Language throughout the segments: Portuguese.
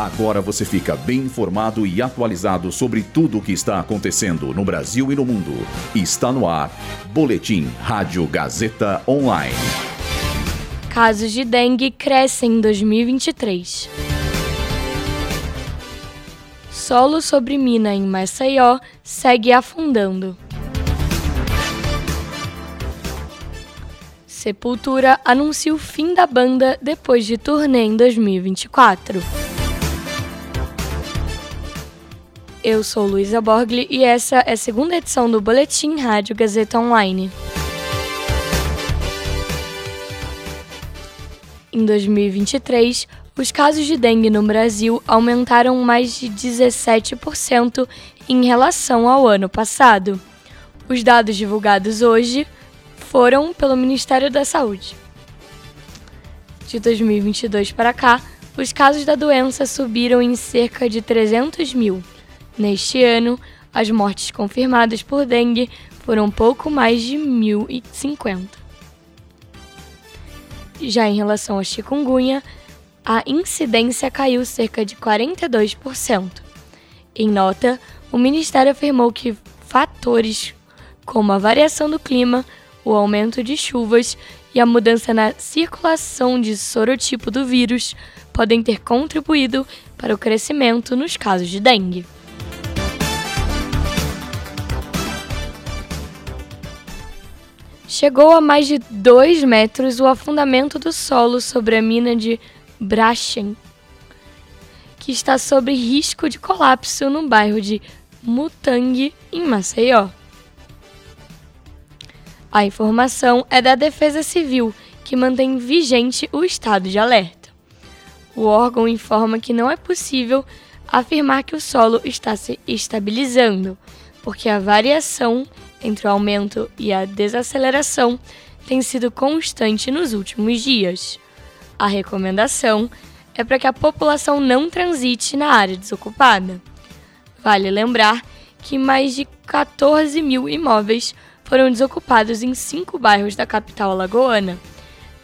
Agora você fica bem informado e atualizado sobre tudo o que está acontecendo no Brasil e no mundo. Está no ar. Boletim Rádio Gazeta Online. Casos de dengue crescem em 2023. Solo sobre mina em Maceió segue afundando. Sepultura anuncia o fim da banda depois de turnê em 2024. Eu sou Luísa Borgli e essa é a segunda edição do Boletim Rádio Gazeta Online. Em 2023, os casos de dengue no Brasil aumentaram mais de 17% em relação ao ano passado. Os dados divulgados hoje foram pelo Ministério da Saúde. De 2022 para cá, os casos da doença subiram em cerca de 300 mil Neste ano, as mortes confirmadas por dengue foram pouco mais de 1.050. Já em relação à chikungunya, a incidência caiu cerca de 42%. Em nota, o Ministério afirmou que fatores como a variação do clima, o aumento de chuvas e a mudança na circulação de sorotipo do vírus podem ter contribuído para o crescimento nos casos de dengue. Chegou a mais de 2 metros o afundamento do solo sobre a mina de Brachen, que está sob risco de colapso no bairro de Mutang, em Maceió. A informação é da Defesa Civil, que mantém vigente o estado de alerta. O órgão informa que não é possível afirmar que o solo está se estabilizando, porque a variação entre o aumento e a desaceleração tem sido constante nos últimos dias. A recomendação é para que a população não transite na área desocupada. Vale lembrar que mais de 14 mil imóveis foram desocupados em cinco bairros da capital alagoana,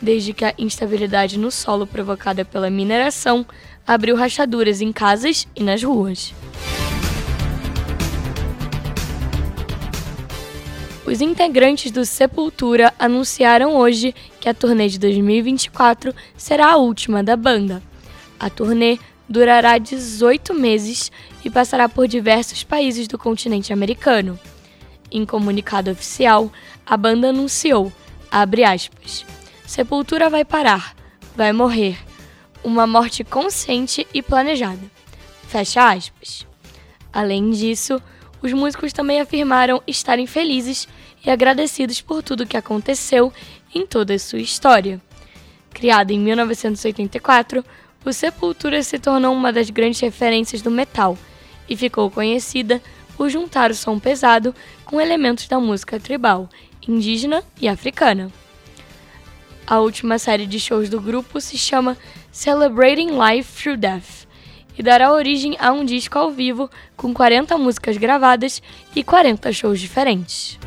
desde que a instabilidade no solo provocada pela mineração abriu rachaduras em casas e nas ruas. Os integrantes do Sepultura anunciaram hoje que a turnê de 2024 será a última da banda. A turnê durará 18 meses e passará por diversos países do continente americano. Em comunicado oficial, a banda anunciou, aspas, Sepultura vai parar, vai morrer. Uma morte consciente e planejada. Fecha aspas. Além disso, os músicos também afirmaram estarem felizes e agradecidos por tudo que aconteceu em toda a sua história. Criado em 1984, o Sepultura se tornou uma das grandes referências do metal e ficou conhecida por juntar o som pesado com elementos da música tribal, indígena e africana. A última série de shows do grupo se chama Celebrating Life Through Death e dará origem a um disco ao vivo com 40 músicas gravadas e 40 shows diferentes.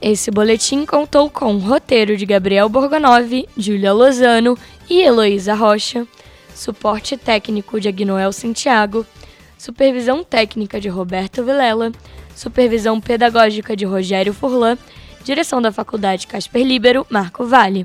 Esse boletim contou com o roteiro de Gabriel Borgonov, Júlia Lozano e Heloísa Rocha, suporte técnico de Agnoel Santiago, supervisão técnica de Roberto Vilela, supervisão pedagógica de Rogério Furlan, direção da Faculdade Casper Libero, Marco Vale.